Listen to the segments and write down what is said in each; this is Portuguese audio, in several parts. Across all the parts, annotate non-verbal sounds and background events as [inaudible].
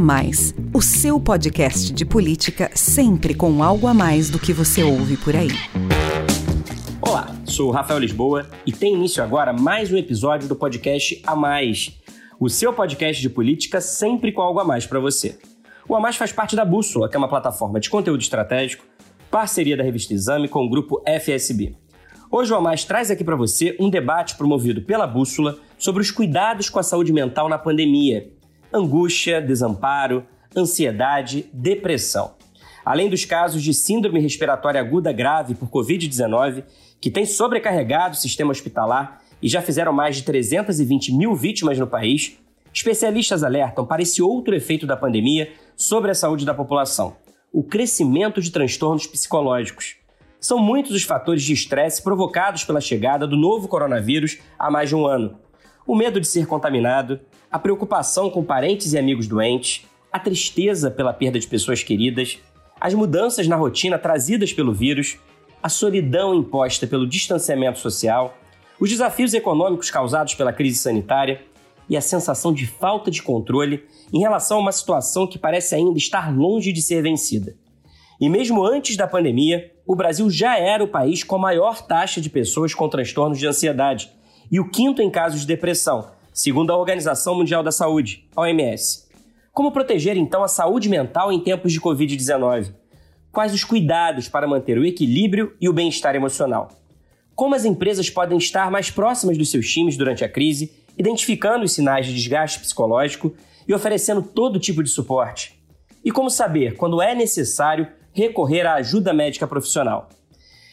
Mais, o seu podcast de política sempre com algo a mais do que você ouve por aí. Olá, sou Rafael Lisboa e tem início agora mais um episódio do podcast A Mais, o seu podcast de política sempre com algo a mais para você. O A Mais faz parte da Bússola, que é uma plataforma de conteúdo estratégico, parceria da revista Exame com o grupo FSB. Hoje o A Mais traz aqui para você um debate promovido pela Bússola sobre os cuidados com a saúde mental na pandemia. Angústia, desamparo, ansiedade, depressão. Além dos casos de síndrome respiratória aguda grave por Covid-19, que tem sobrecarregado o sistema hospitalar e já fizeram mais de 320 mil vítimas no país, especialistas alertam para esse outro efeito da pandemia sobre a saúde da população: o crescimento de transtornos psicológicos. São muitos os fatores de estresse provocados pela chegada do novo coronavírus há mais de um ano. O medo de ser contaminado, a preocupação com parentes e amigos doentes, a tristeza pela perda de pessoas queridas, as mudanças na rotina trazidas pelo vírus, a solidão imposta pelo distanciamento social, os desafios econômicos causados pela crise sanitária e a sensação de falta de controle em relação a uma situação que parece ainda estar longe de ser vencida. E mesmo antes da pandemia, o Brasil já era o país com a maior taxa de pessoas com transtornos de ansiedade e o quinto em casos de depressão, segundo a Organização Mundial da Saúde, OMS. Como proteger então a saúde mental em tempos de Covid-19? Quais os cuidados para manter o equilíbrio e o bem-estar emocional? Como as empresas podem estar mais próximas dos seus times durante a crise, identificando os sinais de desgaste psicológico e oferecendo todo tipo de suporte? E como saber quando é necessário recorrer à ajuda médica profissional.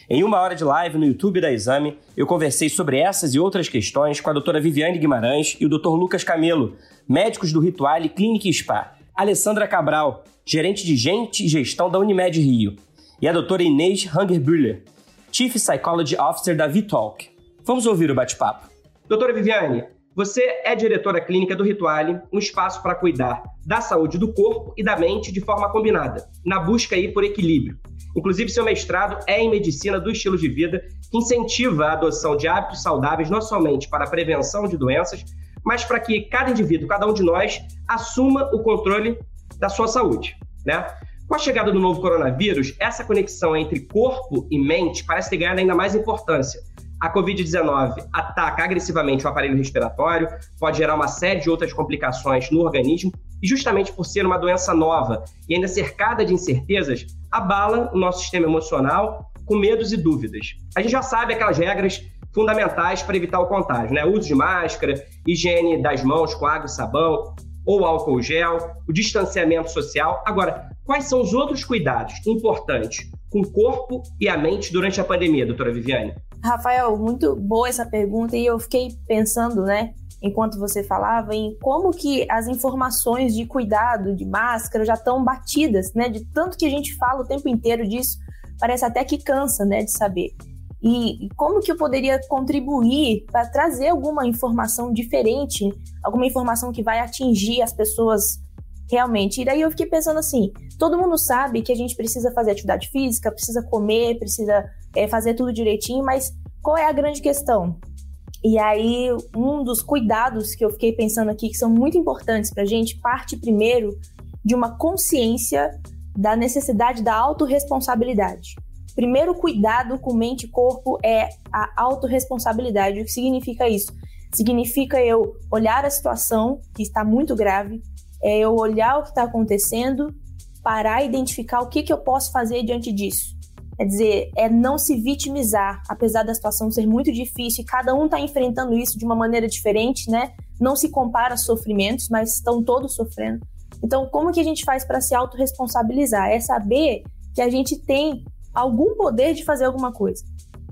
Em uma hora de live no YouTube da Exame, eu conversei sobre essas e outras questões com a doutora Viviane Guimarães e o Dr. Lucas Camelo, médicos do Rituale Clínica Spa, Alessandra Cabral, gerente de gente e gestão da Unimed Rio, e a doutora Inês Hangerbüller, Chief Psychology Officer da Vitalk. Vamos ouvir o bate-papo. Doutora Viviane, você é diretora clínica do Rituale, um espaço para cuidar da saúde do corpo e da mente de forma combinada, na busca aí por equilíbrio. Inclusive, seu mestrado é em medicina do estilo de vida, que incentiva a adoção de hábitos saudáveis não somente para a prevenção de doenças, mas para que cada indivíduo, cada um de nós, assuma o controle da sua saúde, né? Com a chegada do novo coronavírus, essa conexão entre corpo e mente parece ter ganhado ainda mais importância, a Covid-19 ataca agressivamente o aparelho respiratório, pode gerar uma série de outras complicações no organismo, e justamente por ser uma doença nova e ainda cercada de incertezas, abala o nosso sistema emocional com medos e dúvidas. A gente já sabe aquelas regras fundamentais para evitar o contágio, né? Uso de máscara, higiene das mãos com água e sabão ou álcool gel, o distanciamento social. Agora, quais são os outros cuidados importantes com o corpo e a mente durante a pandemia, doutora Viviane? Rafael, muito boa essa pergunta e eu fiquei pensando, né, enquanto você falava, em como que as informações de cuidado, de máscara, já estão batidas, né, de tanto que a gente fala o tempo inteiro disso, parece até que cansa, né, de saber. E como que eu poderia contribuir para trazer alguma informação diferente, alguma informação que vai atingir as pessoas realmente. E daí eu fiquei pensando assim: todo mundo sabe que a gente precisa fazer atividade física, precisa comer, precisa é, fazer tudo direitinho, mas qual é a grande questão? E aí, um dos cuidados que eu fiquei pensando aqui, que são muito importantes para a gente, parte primeiro de uma consciência da necessidade da autorresponsabilidade. Primeiro cuidado com mente e corpo é a autorresponsabilidade. O que significa isso? Significa eu olhar a situação que está muito grave, é eu olhar o que está acontecendo, parar e identificar o que, que eu posso fazer diante disso. Quer dizer, é não se vitimizar, apesar da situação ser muito difícil e cada um está enfrentando isso de uma maneira diferente, né? Não se compara sofrimentos, mas estão todos sofrendo. Então, como que a gente faz para se autorresponsabilizar? É saber que a gente tem algum poder de fazer alguma coisa.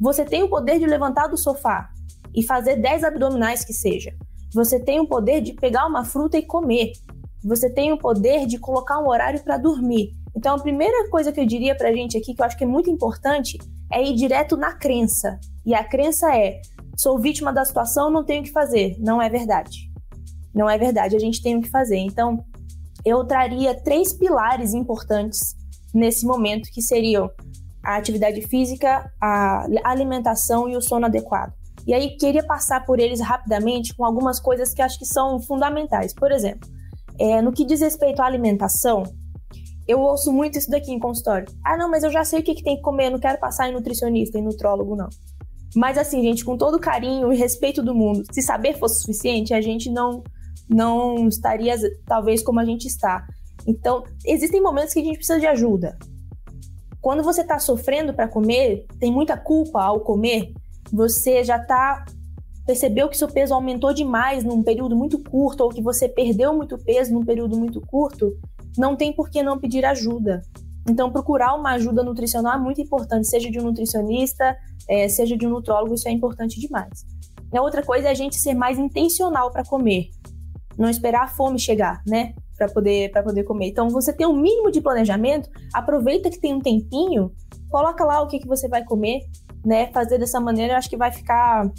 Você tem o poder de levantar do sofá e fazer 10 abdominais que seja. Você tem o poder de pegar uma fruta e comer você tem o poder de colocar um horário para dormir. Então, a primeira coisa que eu diria para a gente aqui, que eu acho que é muito importante, é ir direto na crença. E a crença é: sou vítima da situação, não tenho o que fazer. Não é verdade. Não é verdade, a gente tem o que fazer. Então, eu traria três pilares importantes nesse momento, que seriam a atividade física, a alimentação e o sono adequado. E aí, queria passar por eles rapidamente com algumas coisas que acho que são fundamentais. Por exemplo, É, no que diz respeito à alimentação, eu ouço muito isso daqui em consultório. Ah, não, mas eu já sei o que, que tem que comer, não quero passar em nutricionista, em nutrólogo, não. Mas assim, gente, com todo carinho e respeito do mundo, se saber fosse suficiente, a gente não não estaria talvez como a gente está. Então, existem momentos que a gente precisa de ajuda. Quando você está sofrendo para comer, tem muita culpa ao comer, você já está percebeu que seu peso aumentou demais num período muito curto ou que você perdeu muito peso num período muito curto, não tem por que não pedir ajuda. Então, procurar uma ajuda nutricional é muito importante, seja de um nutricionista, é, seja de um nutrólogo, isso é importante demais. A outra coisa é a gente ser mais intencional para comer, não esperar a fome chegar, né? para poder, poder comer. Então, você tem um mínimo de planejamento, aproveita que tem um tempinho, coloca lá o que, que você vai comer, né? Fazer dessa maneira, eu acho que vai ficar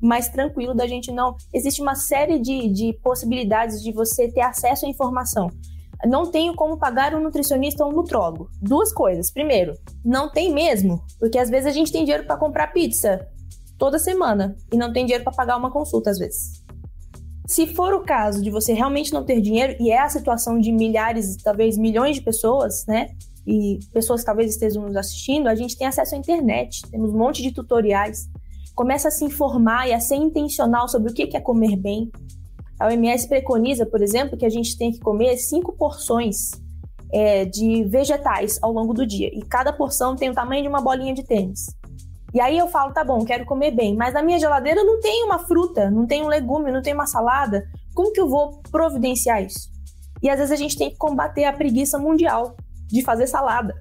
mais tranquilo da gente não. Existe uma série de, de possibilidades de você ter acesso à informação. Não tenho como pagar um nutricionista ou um nutrólogo. Duas coisas. Primeiro, não tem mesmo, porque às vezes a gente tem dinheiro para comprar pizza toda semana e não tem dinheiro para pagar uma consulta às vezes. Se for o caso de você realmente não ter dinheiro, e é a situação de milhares, talvez milhões de pessoas, né? E pessoas que talvez estejam nos assistindo, a gente tem acesso à internet, temos um monte de tutoriais. Começa a se informar e a ser intencional sobre o que é comer bem. A OMS preconiza, por exemplo, que a gente tem que comer cinco porções é, de vegetais ao longo do dia. E cada porção tem o tamanho de uma bolinha de tênis. E aí eu falo, tá bom, quero comer bem, mas na minha geladeira não tem uma fruta, não tem um legume, não tem uma salada. Como que eu vou providenciar isso? E às vezes a gente tem que combater a preguiça mundial de fazer salada.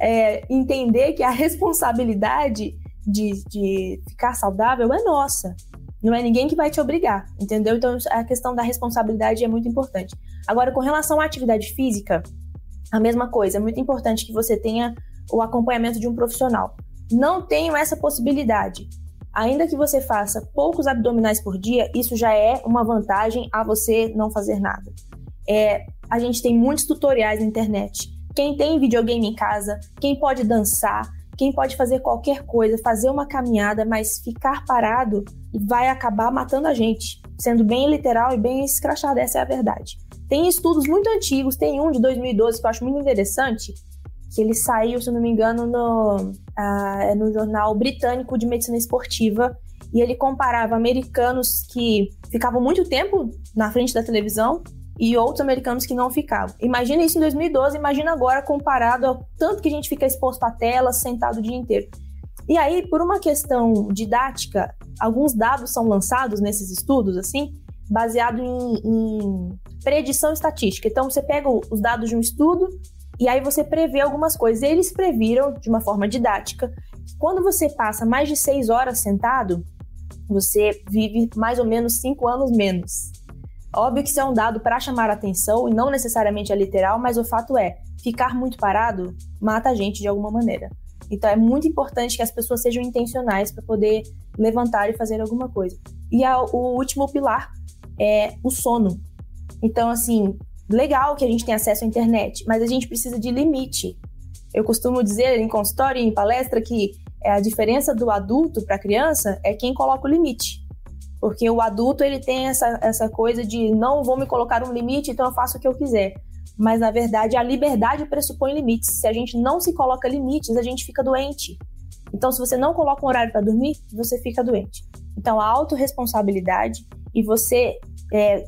É, entender que a [laughs] responsabilidade de, de ficar saudável é nossa. Não é ninguém que vai te obrigar, entendeu? Então a questão da responsabilidade é muito importante. Agora, com relação à atividade física, a mesma coisa. É muito importante que você tenha o acompanhamento de um profissional não tenho essa possibilidade. Ainda que você faça poucos abdominais por dia, isso já é uma vantagem a você não fazer nada. É, a gente tem muitos tutoriais na internet. Quem tem videogame em casa, quem pode dançar, quem pode fazer qualquer coisa, fazer uma caminhada, mas ficar parado vai acabar matando a gente, sendo bem literal e bem escrachado, essa é a verdade. Tem estudos muito antigos, tem um de 2012 que eu acho muito interessante, que ele saiu, se não me engano, no, uh, no jornal britânico de medicina esportiva, e ele comparava americanos que ficavam muito tempo na frente da televisão e outros americanos que não ficavam. Imagina isso em 2012, imagina agora comparado ao tanto que a gente fica exposto à tela, sentado o dia inteiro. E aí, por uma questão didática, alguns dados são lançados nesses estudos, assim, baseado em, em predição estatística. Então, você pega os dados de um estudo e aí você prevê algumas coisas. Eles previram, de uma forma didática, que quando você passa mais de seis horas sentado, você vive mais ou menos cinco anos menos. Óbvio que isso é um dado para chamar atenção e não necessariamente é literal, mas o fato é, ficar muito parado mata a gente de alguma maneira. Então é muito importante que as pessoas sejam intencionais para poder levantar e fazer alguma coisa. E a, o último pilar é o sono. Então, assim, legal que a gente tem acesso à internet, mas a gente precisa de limite. Eu costumo dizer em consultório e em palestra que é a diferença do adulto para a criança é quem coloca o limite. Porque o adulto ele tem essa, essa coisa de não vou me colocar um limite, então eu faço o que eu quiser. Mas na verdade a liberdade pressupõe limites. Se a gente não se coloca limites, a gente fica doente. Então, se você não coloca um horário para dormir, você fica doente. Então, a autorresponsabilidade e você é,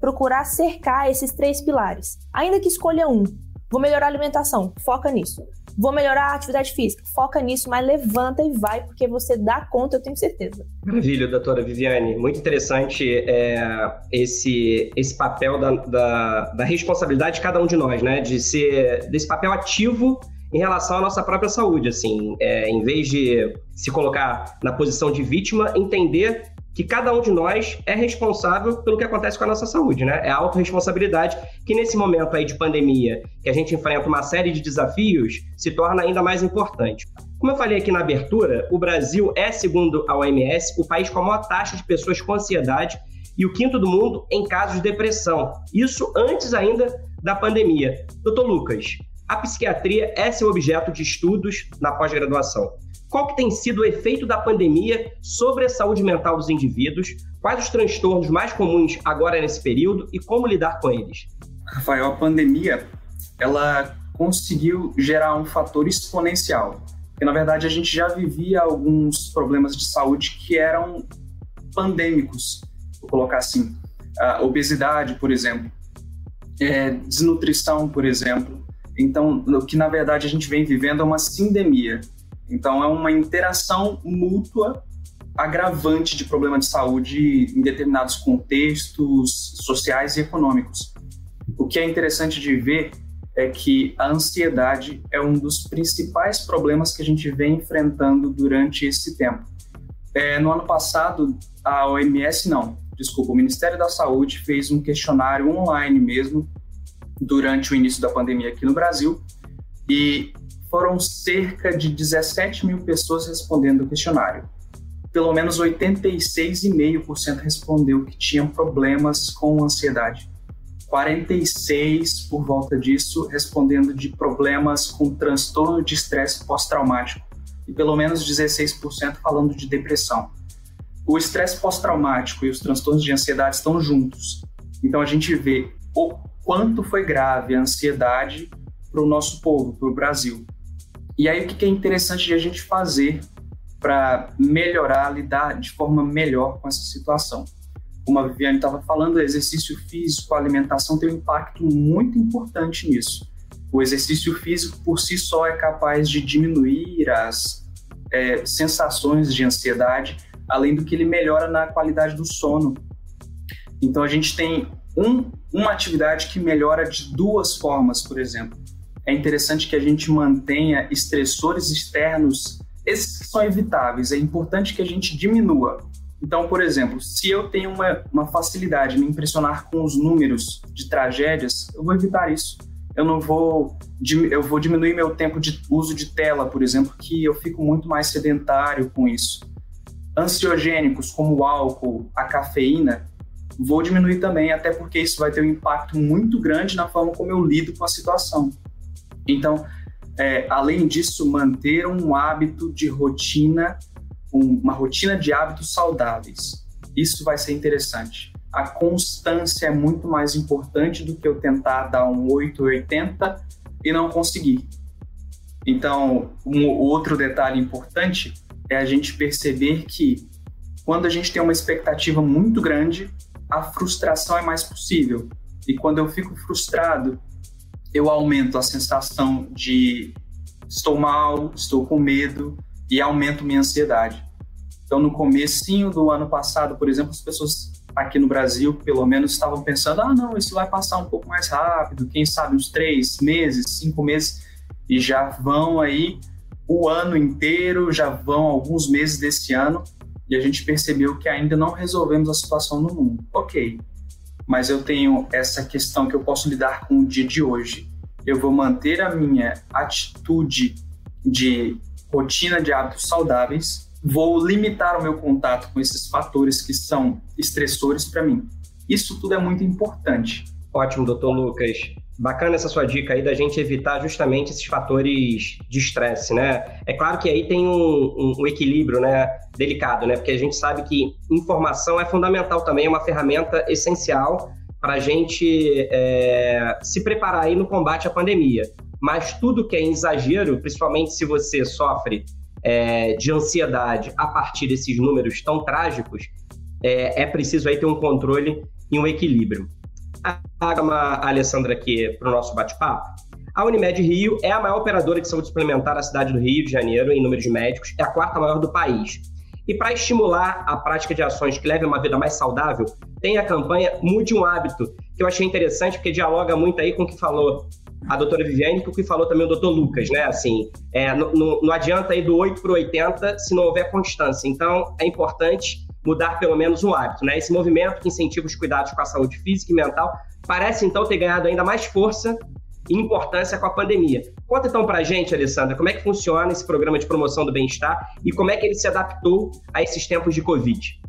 procurar cercar esses três pilares. Ainda que escolha um, vou melhorar a alimentação, foca nisso. Vou melhorar a atividade física, foca nisso, mas levanta e vai, porque você dá conta, eu tenho certeza. Maravilha, doutora Viviane. Muito interessante é, esse, esse papel da, da, da responsabilidade de cada um de nós, né? De ser desse papel ativo em relação à nossa própria saúde, assim, é, em vez de se colocar na posição de vítima, entender que cada um de nós é responsável pelo que acontece com a nossa saúde, né? É a autorresponsabilidade que nesse momento aí de pandemia, que a gente enfrenta uma série de desafios, se torna ainda mais importante. Como eu falei aqui na abertura, o Brasil é, segundo a OMS, o país com a maior taxa de pessoas com ansiedade e o quinto do mundo em casos de depressão. Isso antes ainda da pandemia. Doutor Lucas, a psiquiatria é seu objeto de estudos na pós-graduação. Qual que tem sido o efeito da pandemia sobre a saúde mental dos indivíduos, quais os transtornos mais comuns agora nesse período e como lidar com eles. Rafael, a pandemia, ela conseguiu gerar um fator exponencial, porque na verdade a gente já vivia alguns problemas de saúde que eram pandêmicos, vou colocar assim, a obesidade, por exemplo, é, desnutrição, por exemplo. Então, o que na verdade a gente vem vivendo é uma sindemia. Então, é uma interação mútua agravante de problema de saúde em determinados contextos sociais e econômicos. O que é interessante de ver é que a ansiedade é um dos principais problemas que a gente vem enfrentando durante esse tempo. É, no ano passado, a OMS não, desculpa, o Ministério da Saúde fez um questionário online mesmo durante o início da pandemia aqui no Brasil e foram cerca de 17 mil pessoas respondendo o questionário. Pelo menos 86,5% respondeu que tinham problemas com ansiedade. 46 por volta disso respondendo de problemas com transtorno de estresse pós-traumático e pelo menos 16% falando de depressão o estresse pós-traumático e os transtornos de ansiedade estão juntos. Então a gente vê o quanto foi grave a ansiedade para o nosso povo, para o Brasil. E aí o que é interessante de a gente fazer para melhorar, lidar de forma melhor com essa situação? Como a Viviane estava falando, exercício físico, alimentação tem um impacto muito importante nisso. O exercício físico por si só é capaz de diminuir as é, sensações de ansiedade, além do que ele melhora na qualidade do sono. Então a gente tem um, uma atividade que melhora de duas formas, por exemplo. É interessante que a gente mantenha estressores externos, esses são evitáveis, é importante que a gente diminua. Então, por exemplo, se eu tenho uma, uma facilidade em me impressionar com os números de tragédias, eu vou evitar isso. Eu não vou, eu vou diminuir meu tempo de uso de tela, por exemplo, que eu fico muito mais sedentário com isso ansiogênicos como o álcool, a cafeína, vou diminuir também, até porque isso vai ter um impacto muito grande na forma como eu lido com a situação. Então, é, além disso, manter um hábito de rotina, um, uma rotina de hábitos saudáveis. Isso vai ser interessante. A constância é muito mais importante do que eu tentar dar um 880 e não conseguir. Então, um outro detalhe importante é a gente perceber que quando a gente tem uma expectativa muito grande, a frustração é mais possível. E quando eu fico frustrado, eu aumento a sensação de estou mal, estou com medo e aumento minha ansiedade. Então, no comecinho do ano passado, por exemplo, as pessoas aqui no Brasil, pelo menos, estavam pensando: ah, não, isso vai passar um pouco mais rápido, quem sabe uns três meses, cinco meses, e já vão aí o ano inteiro, já vão alguns meses desse ano, e a gente percebeu que ainda não resolvemos a situação no mundo. Ok, mas eu tenho essa questão que eu posso lidar com o dia de hoje. Eu vou manter a minha atitude de rotina de hábitos saudáveis, vou limitar o meu contato com esses fatores que são estressores para mim. Isso tudo é muito importante. Ótimo, doutor Lucas. Bacana essa sua dica aí da gente evitar justamente esses fatores de estresse, né? É claro que aí tem um, um, um, equilíbrio, né, delicado, né? Porque a gente sabe que informação é fundamental também, é uma ferramenta essencial para a gente é, se preparar aí no combate à pandemia. Mas tudo que é exagero, principalmente se você sofre é, de ansiedade a partir desses números tão trágicos, é, é preciso aí ter um controle e um equilíbrio a Alessandra aqui para o nosso bate-papo. A Unimed Rio é a maior operadora de saúde suplementar da cidade do Rio de Janeiro em número de médicos, é a quarta maior do país. E para estimular a prática de ações que levem uma vida mais saudável, tem a campanha Mude um Hábito, que eu achei interessante porque dialoga muito aí com o que falou a doutora Viviane e com o que falou também o doutor Lucas, né? Assim, é, não, não adianta ir do 8 para o 80 se não houver constância. Então, é importante mudar pelo menos um hábito. Né? Esse movimento que incentiva os cuidados com a saúde física e mental parece então ter ganhado ainda mais força e importância com a pandemia. Conta então para a gente, Alessandra, como é que funciona esse programa de promoção do bem-estar e como é que ele se adaptou a esses tempos de Covid.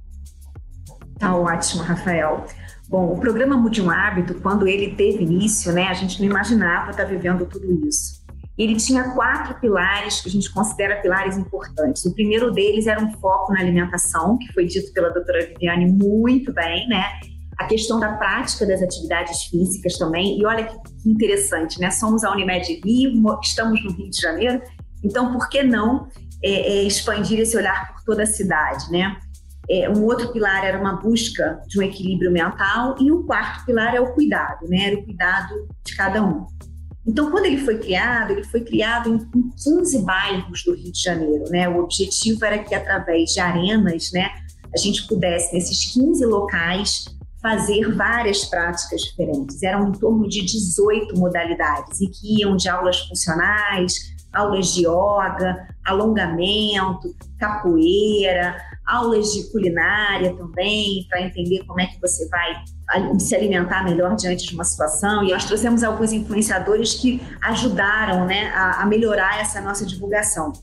Tá ótimo, Rafael. Bom, o programa Mude um Hábito, quando ele teve início, né, a gente não imaginava estar vivendo tudo isso. Ele tinha quatro pilares que a gente considera pilares importantes. O primeiro deles era um foco na alimentação, que foi dito pela doutora Viviane muito bem, né? A questão da prática das atividades físicas também. E olha que interessante, né? Somos a Unimed Rio, estamos no Rio de Janeiro, então por que não é, é, expandir esse olhar por toda a cidade, né? É, um outro pilar era uma busca de um equilíbrio mental e o quarto pilar é o cuidado, né? Era o cuidado de cada um. Então, quando ele foi criado, ele foi criado em, em 15 bairros do Rio de Janeiro, né? O objetivo era que através de arenas, né, a gente pudesse nesses 15 locais fazer várias práticas diferentes. Eram em torno de 18 modalidades e que iam de aulas funcionais, aulas de yoga, alongamento, capoeira, aulas de culinária também, para entender como é que você vai se alimentar melhor diante de uma situação. E nós trouxemos alguns influenciadores que ajudaram né, a, a melhorar essa nossa divulgação.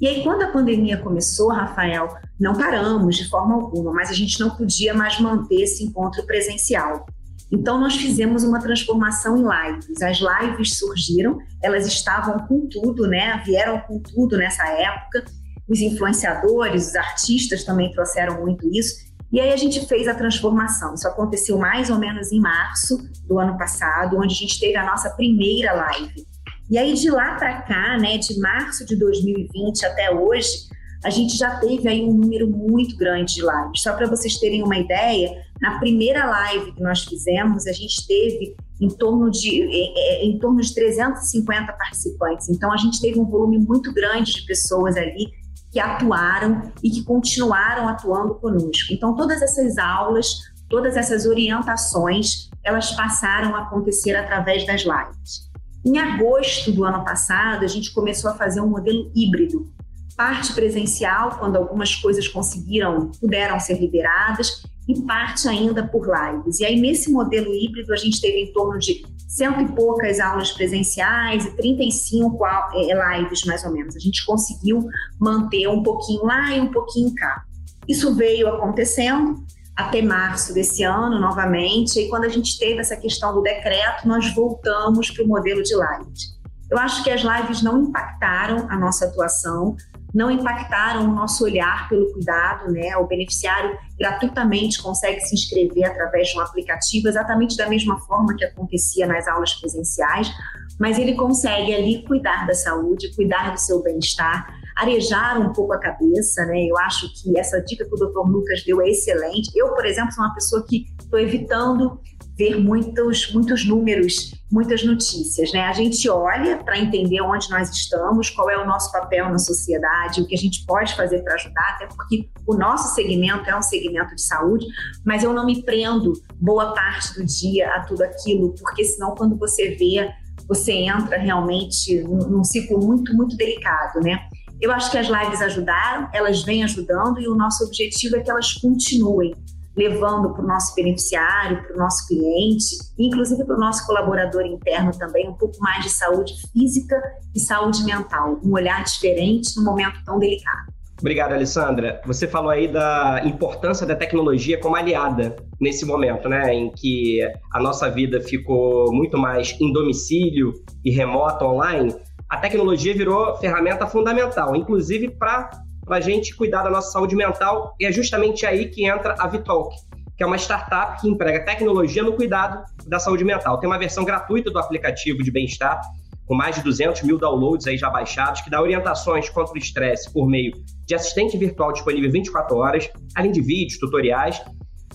E aí, quando a pandemia começou, Rafael, não paramos de forma alguma, mas a gente não podia mais manter esse encontro presencial. Então, nós fizemos uma transformação em lives. As lives surgiram, elas estavam com tudo, né? Vieram com tudo nessa época os influenciadores, os artistas também trouxeram muito isso. E aí a gente fez a transformação. Isso aconteceu mais ou menos em março do ano passado, onde a gente teve a nossa primeira live. E aí de lá para cá, né, de março de 2020 até hoje, a gente já teve aí um número muito grande de lives. Só para vocês terem uma ideia, na primeira live que nós fizemos, a gente teve em torno de em, em torno de 350 participantes. Então a gente teve um volume muito grande de pessoas ali que atuaram e que continuaram atuando conosco. Então, todas essas aulas, todas essas orientações, elas passaram a acontecer através das lives. Em agosto do ano passado, a gente começou a fazer um modelo híbrido. Parte presencial, quando algumas coisas conseguiram, puderam ser liberadas, e parte ainda por lives. E aí, nesse modelo híbrido, a gente teve em torno de cento e poucas aulas presenciais e 35 eh, lives, mais ou menos. A gente conseguiu manter um pouquinho lá e um pouquinho cá. Isso veio acontecendo até março desse ano, novamente, e quando a gente teve essa questão do decreto, nós voltamos para o modelo de lives. Eu acho que as lives não impactaram a nossa atuação, não impactaram o nosso olhar pelo cuidado, né? O beneficiário gratuitamente consegue se inscrever através de um aplicativo, exatamente da mesma forma que acontecia nas aulas presenciais, mas ele consegue ali cuidar da saúde, cuidar do seu bem-estar, arejar um pouco a cabeça, né? Eu acho que essa dica que o Dr. Lucas deu é excelente. Eu, por exemplo, sou uma pessoa que estou evitando ver muitos, muitos números, muitas notícias. Né? A gente olha para entender onde nós estamos, qual é o nosso papel na sociedade, o que a gente pode fazer para ajudar, até porque o nosso segmento é um segmento de saúde, mas eu não me prendo boa parte do dia a tudo aquilo, porque senão quando você vê, você entra realmente num ciclo muito, muito delicado, né? Eu acho que as lives ajudaram, elas vêm ajudando e o nosso objetivo é que elas continuem levando para o nosso beneficiário, para o nosso cliente, inclusive para o nosso colaborador interno também, um pouco mais de saúde física e saúde mental, um olhar diferente num momento tão delicado. Obrigado, Alessandra. Você falou aí da importância da tecnologia como aliada nesse momento, né, em que a nossa vida ficou muito mais em domicílio e remota online. A tecnologia virou ferramenta fundamental, inclusive para para a gente cuidar da nossa saúde mental. E é justamente aí que entra a Vitalk, que é uma startup que emprega tecnologia no cuidado da saúde mental. Tem uma versão gratuita do aplicativo de bem-estar, com mais de 200 mil downloads aí já baixados, que dá orientações contra o estresse por meio de assistente virtual disponível 24 horas, além de vídeos, tutoriais.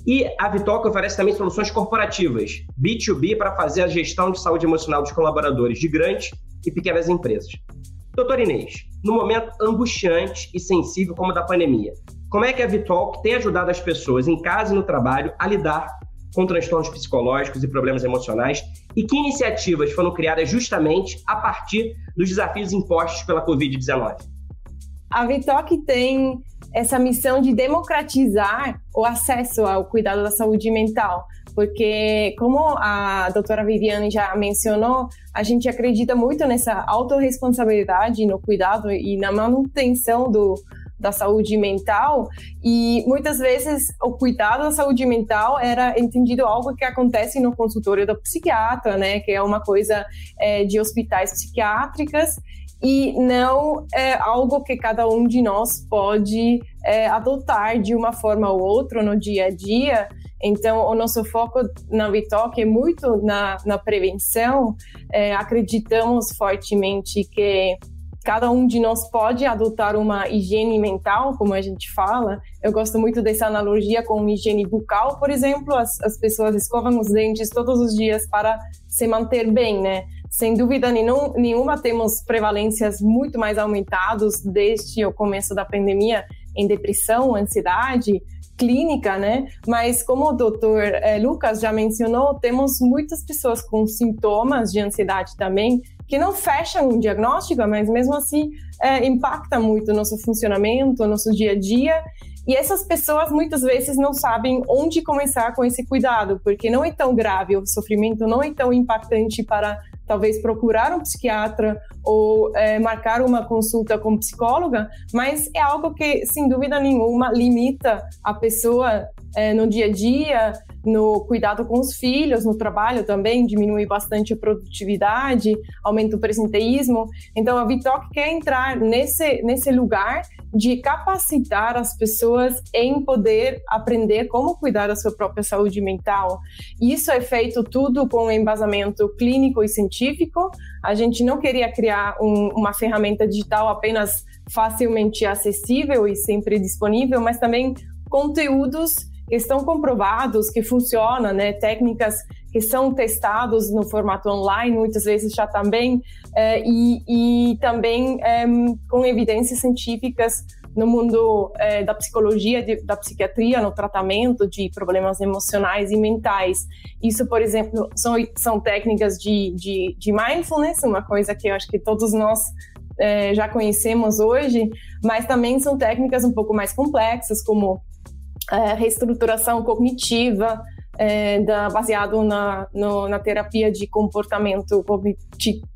E a Vitalk oferece também soluções corporativas, B2B, para fazer a gestão de saúde emocional dos colaboradores de grandes e pequenas empresas. Doutor Inês, no momento angustiante e sensível como o da pandemia, como é que a Vitalk tem ajudado as pessoas em casa e no trabalho a lidar com transtornos psicológicos e problemas emocionais e que iniciativas foram criadas justamente a partir dos desafios impostos pela Covid-19? A Vitalk tem essa missão de democratizar o acesso ao cuidado da saúde mental porque como a doutora Viviane já mencionou, a gente acredita muito nessa autorresponsabilidade no cuidado e na manutenção do, da saúde mental e muitas vezes o cuidado da saúde mental era entendido algo que acontece no consultório do psiquiatra, né, que é uma coisa é, de hospitais psiquiátricas e não é algo que cada um de nós pode é, adotar de uma forma ou outra no dia a dia. Então, o nosso foco na Vitalk é muito na, na prevenção. É, acreditamos fortemente que cada um de nós pode adotar uma higiene mental, como a gente fala. Eu gosto muito dessa analogia com higiene bucal, por exemplo. As, as pessoas escovam os dentes todos os dias para se manter bem, né? Sem dúvida nenhum, nenhuma, temos prevalências muito mais aumentadas desde o começo da pandemia em depressão, ansiedade, clínica, né? Mas como o doutor eh, Lucas já mencionou, temos muitas pessoas com sintomas de ansiedade também que não fecham um diagnóstico, mas mesmo assim é, impacta muito o nosso funcionamento, o nosso dia a dia. E essas pessoas muitas vezes não sabem onde começar com esse cuidado, porque não é tão grave, o sofrimento não é tão impactante para talvez procurar um psiquiatra ou é, marcar uma consulta com psicóloga, mas é algo que, sem dúvida nenhuma, limita a pessoa é, no dia a dia, no cuidado com os filhos, no trabalho também, diminui bastante a produtividade, aumenta o presenteísmo. Então, a Vitoc quer entrar nesse, nesse lugar de capacitar as pessoas em poder aprender como cuidar da sua própria saúde mental. Isso é feito tudo com embasamento clínico e científico. A gente não queria criar um, uma ferramenta digital apenas facilmente acessível e sempre disponível, mas também conteúdos estão comprovados que funcionam, né? Técnicas que são testados no formato online, muitas vezes já também, eh, e, e, também eh, com evidências científicas no mundo eh, da psicologia, de, da psiquiatria, no tratamento de problemas emocionais e mentais. Isso, por exemplo, são, são técnicas de, de, de mindfulness, uma coisa que eu acho que todos nós já conhecemos hoje, mas também são técnicas um pouco mais complexas, como é, reestruturação cognitiva, é, da, baseado na, no, na terapia de comportamento,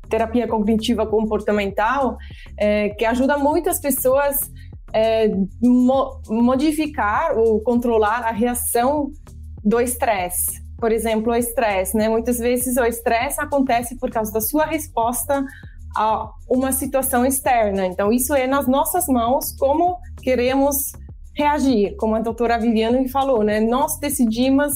terapia cognitiva comportamental, é, que ajuda muitas pessoas é, mo, modificar ou controlar a reação do estresse. Por exemplo, o estresse, né? Muitas vezes o estresse acontece por causa da sua resposta a uma situação externa. Então, isso é nas nossas mãos como queremos reagir, como a doutora Viviane falou, né? Nós decidimos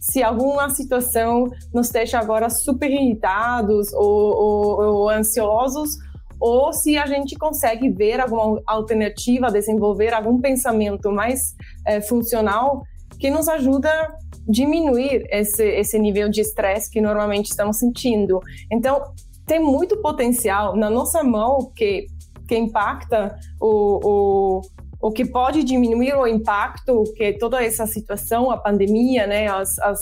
se alguma situação nos deixa agora super irritados ou, ou, ou ansiosos, ou se a gente consegue ver alguma alternativa, desenvolver algum pensamento mais é, funcional que nos ajuda a diminuir esse, esse nível de estresse que normalmente estamos sentindo. Então, tem muito potencial na nossa mão que, que impacta o, o o que pode diminuir o impacto que toda essa situação, a pandemia, né, as, as,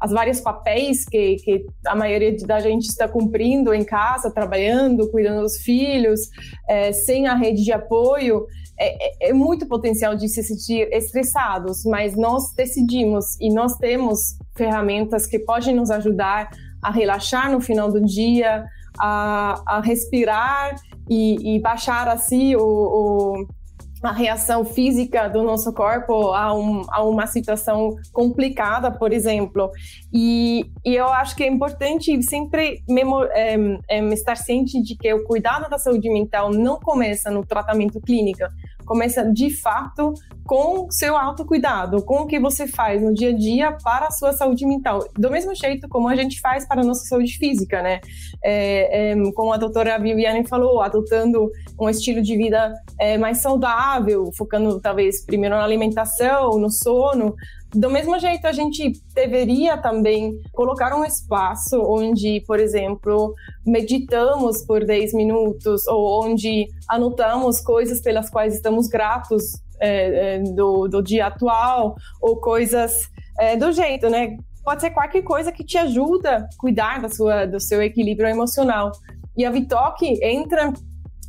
as vários papéis que, que a maioria da gente está cumprindo em casa, trabalhando, cuidando dos filhos, é, sem a rede de apoio, é, é, é muito potencial de se sentir estressados, mas nós decidimos e nós temos ferramentas que podem nos ajudar a relaxar no final do dia, a, a respirar e, e baixar assim o, o a reação física do nosso corpo a, um, a uma situação complicada, por exemplo. E, e, eu acho que é importante sempre é, é, estar ciente de que o cuidado da saúde mental não começa no tratamento clínico, começa de fato com seu autocuidado, com o que você faz no dia a dia para a sua saúde mental. Do mesmo jeito como a gente faz para a nossa saúde física, né? É, é, como a doutora Viviane falou, adotando um estilo de vida é, mais saudável, focando talvez primeiro na alimentação, no sono, do mesmo jeito, a gente deveria também colocar um espaço onde, por exemplo, meditamos por 10 minutos ou onde anotamos coisas pelas quais estamos gratos é, é, do, do dia atual ou coisas é, do jeito, né? Pode ser qualquer coisa que te ajuda a cuidar da sua, do seu equilíbrio emocional. E a Vitok entra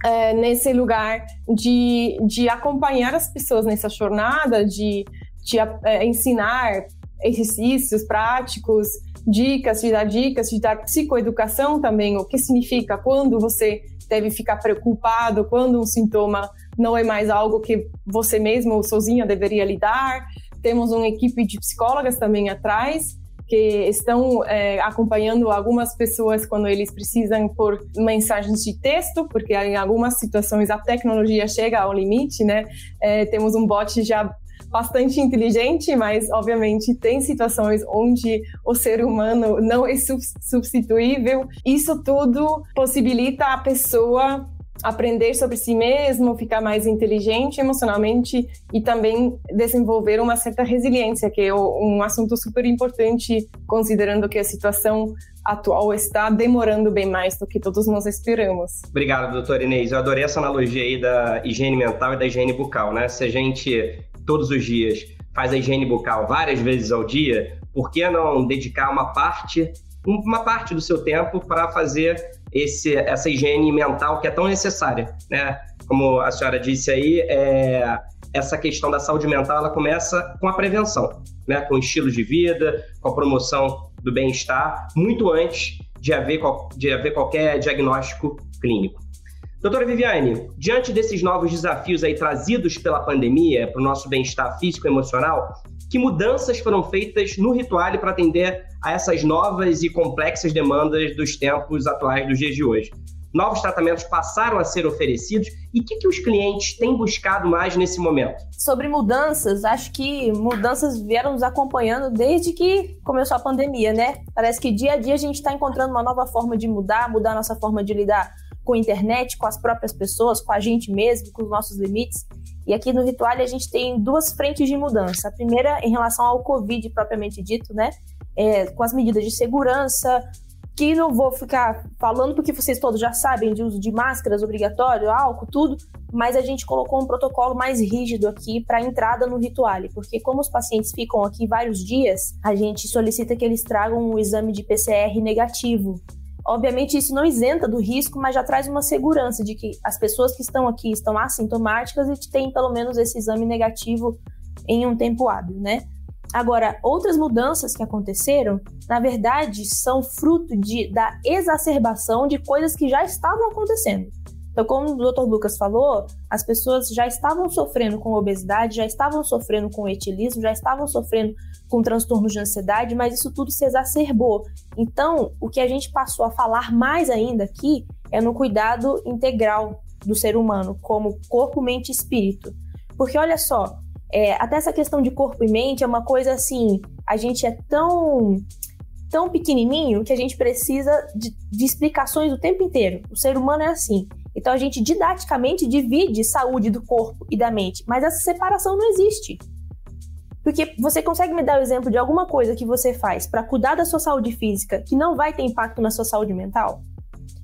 é, nesse lugar de, de acompanhar as pessoas nessa jornada, de te é, ensinar exercícios práticos, dicas, te dar dicas, te dar psicoeducação também, o que significa quando você deve ficar preocupado, quando um sintoma não é mais algo que você mesmo sozinha deveria lidar. Temos uma equipe de psicólogas também atrás que estão é, acompanhando algumas pessoas quando eles precisam por mensagens de texto, porque em algumas situações a tecnologia chega ao limite, né? É, temos um bot já bastante inteligente, mas obviamente tem situações onde o ser humano não é substituível. Isso tudo possibilita a pessoa aprender sobre si mesmo, ficar mais inteligente emocionalmente e também desenvolver uma certa resiliência, que é um assunto super importante, considerando que a situação atual está demorando bem mais do que todos nós esperamos. Obrigado, doutora Inês. Eu adorei essa analogia aí da higiene mental e da higiene bucal, né? Se a gente todos os dias faz a higiene bucal várias vezes ao dia, por que não dedicar uma parte uma parte do seu tempo para fazer esse, essa higiene mental que é tão necessária, né? Como a senhora disse aí, é, essa questão da saúde mental ela começa com a prevenção, né? Com estilos de vida, com a promoção do bem-estar, muito antes de haver, de haver qualquer diagnóstico clínico. Doutora Viviane, diante desses novos desafios aí trazidos pela pandemia para o nosso bem-estar físico e emocional, que mudanças foram feitas no Rituale para atender a essas novas e complexas demandas dos tempos atuais dos dias de hoje? Novos tratamentos passaram a ser oferecidos e o que, que os clientes têm buscado mais nesse momento? Sobre mudanças, acho que mudanças vieram nos acompanhando desde que começou a pandemia, né? Parece que dia a dia a gente está encontrando uma nova forma de mudar, mudar a nossa forma de lidar com a internet, com as próprias pessoas, com a gente mesmo, com os nossos limites. E aqui no Ritual a gente tem duas frentes de mudança. A primeira em relação ao Covid propriamente dito, né? É, com as medidas de segurança, que não vou ficar falando porque vocês todos já sabem de uso de máscaras obrigatório, álcool, tudo, mas a gente colocou um protocolo mais rígido aqui para entrada no Rituale, porque como os pacientes ficam aqui vários dias, a gente solicita que eles tragam um exame de PCR negativo. Obviamente, isso não isenta do risco, mas já traz uma segurança de que as pessoas que estão aqui estão assintomáticas e têm pelo menos esse exame negativo em um tempo hábil, né? Agora, outras mudanças que aconteceram, na verdade, são fruto de, da exacerbação de coisas que já estavam acontecendo. Então, como o Dr. Lucas falou, as pessoas já estavam sofrendo com obesidade, já estavam sofrendo com etilismo, já estavam sofrendo com transtornos de ansiedade, mas isso tudo se exacerbou. Então, o que a gente passou a falar mais ainda aqui é no cuidado integral do ser humano, como corpo, mente e espírito. Porque olha só, é, até essa questão de corpo e mente é uma coisa assim, a gente é tão tão pequenininho que a gente precisa de, de explicações o tempo inteiro. O ser humano é assim. Então a gente didaticamente divide saúde do corpo e da mente, mas essa separação não existe. Porque você consegue me dar o exemplo de alguma coisa que você faz para cuidar da sua saúde física que não vai ter impacto na sua saúde mental?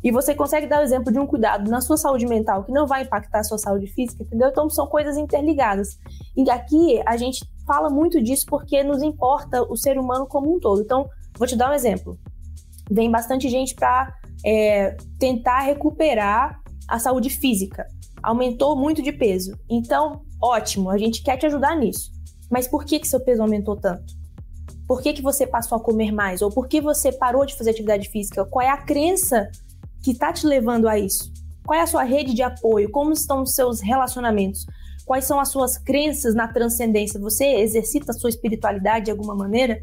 E você consegue dar o exemplo de um cuidado na sua saúde mental que não vai impactar a sua saúde física, entendeu? Então são coisas interligadas. E aqui a gente fala muito disso porque nos importa o ser humano como um todo. Então, vou te dar um exemplo. Vem bastante gente para é, tentar recuperar a saúde física. Aumentou muito de peso. Então, ótimo, a gente quer te ajudar nisso. Mas por que, que seu peso aumentou tanto? Por que, que você passou a comer mais? Ou por que você parou de fazer atividade física? Qual é a crença que está te levando a isso? Qual é a sua rede de apoio? Como estão os seus relacionamentos? Quais são as suas crenças na transcendência? Você exercita a sua espiritualidade de alguma maneira?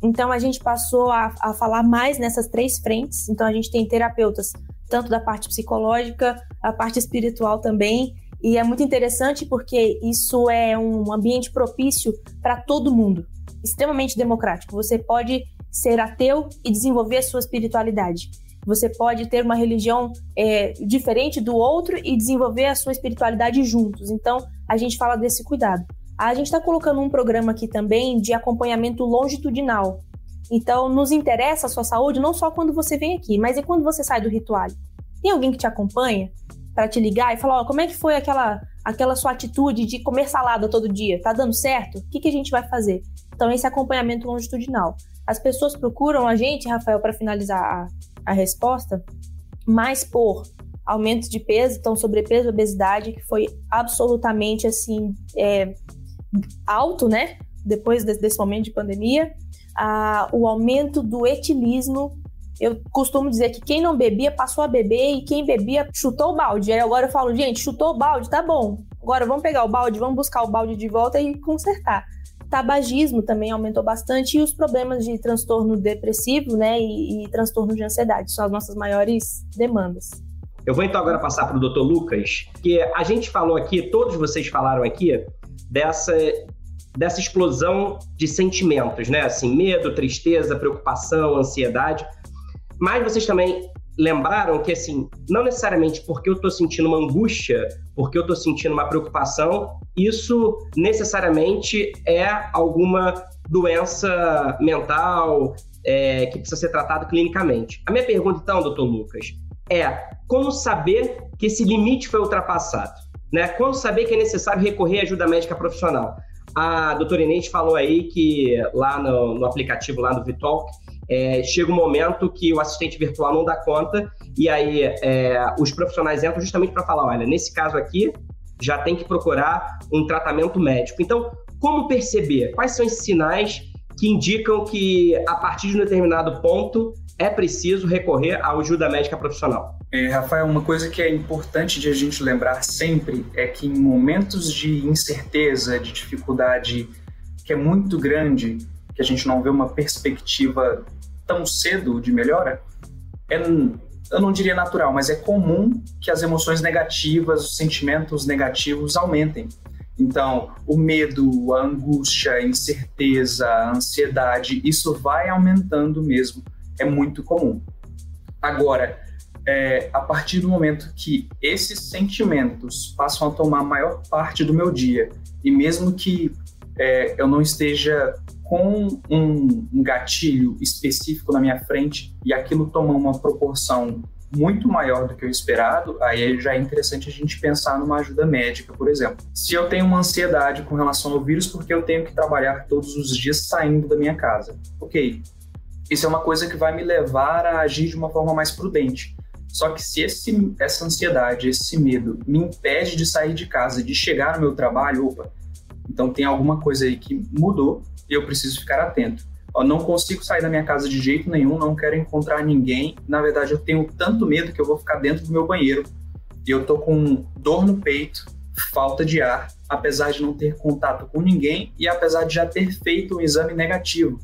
Então a gente passou a, a falar mais nessas três frentes. Então a gente tem terapeutas tanto da parte psicológica, a parte espiritual também. E é muito interessante porque isso é um ambiente propício para todo mundo, extremamente democrático. Você pode ser ateu e desenvolver a sua espiritualidade. Você pode ter uma religião é, diferente do outro e desenvolver a sua espiritualidade juntos. Então, a gente fala desse cuidado. A gente está colocando um programa aqui também de acompanhamento longitudinal. Então, nos interessa a sua saúde não só quando você vem aqui, mas é quando você sai do ritual. Tem alguém que te acompanha para te ligar e falar, ó, como é que foi aquela aquela sua atitude de comer salada todo dia? Tá dando certo? O que, que a gente vai fazer? Então, esse acompanhamento longitudinal. As pessoas procuram a gente, Rafael, para finalizar a, a resposta, mais por aumento de peso, então sobrepeso, obesidade, que foi absolutamente assim é, alto, né? Depois desse, momento de pandemia, ah, o aumento do etilismo. Eu costumo dizer que quem não bebia passou a beber e quem bebia chutou o balde. Aí agora eu falo, gente, chutou o balde, tá bom. Agora vamos pegar o balde, vamos buscar o balde de volta e consertar. Tabagismo também aumentou bastante e os problemas de transtorno depressivo, né, e, e transtorno de ansiedade são as nossas maiores demandas. Eu vou então agora passar para o Dr. Lucas, que a gente falou aqui, todos vocês falaram aqui dessa dessa explosão de sentimentos, né? Assim, medo, tristeza, preocupação, ansiedade. Mas vocês também lembraram que, assim, não necessariamente porque eu estou sentindo uma angústia, porque eu estou sentindo uma preocupação, isso necessariamente é alguma doença mental é, que precisa ser tratada clinicamente. A minha pergunta, então, doutor Lucas, é como saber que esse limite foi ultrapassado? Né? Como saber que é necessário recorrer à ajuda médica profissional? A doutora Inês falou aí que lá no, no aplicativo, lá no Vitalk, é, chega um momento que o assistente virtual não dá conta e aí é, os profissionais entram justamente para falar, olha, nesse caso aqui já tem que procurar um tratamento médico. Então, como perceber? Quais são esses sinais que indicam que a partir de um determinado ponto é preciso recorrer à ajuda médica profissional? É, Rafael, uma coisa que é importante de a gente lembrar sempre é que em momentos de incerteza, de dificuldade que é muito grande, que a gente não vê uma perspectiva tão cedo de melhora, é, eu não diria natural, mas é comum que as emoções negativas, os sentimentos negativos aumentem. Então, o medo, a angústia, a incerteza, a ansiedade, isso vai aumentando mesmo, é muito comum. Agora, é, a partir do momento que esses sentimentos passam a tomar maior parte do meu dia, e mesmo que é, eu não esteja com um, um, gatilho específico na minha frente e aquilo toma uma proporção muito maior do que o esperado, aí já é interessante a gente pensar numa ajuda médica, por exemplo. Se eu tenho uma ansiedade com relação ao vírus porque eu tenho que trabalhar todos os dias saindo da minha casa, ok. Isso é uma coisa que vai me levar a agir de uma forma mais prudente. Só que se esse, essa ansiedade, esse medo me impede de sair de casa, de chegar no meu trabalho, opa, então tem alguma coisa aí que mudou e eu preciso ficar atento. Não consigo sair da minha casa de jeito nenhum, não quero encontrar ninguém. Na verdade, eu tenho tanto medo que eu vou ficar dentro do meu banheiro e eu tô com dor no peito, falta de ar, apesar de não ter contato com ninguém e apesar de já ter feito um exame negativo.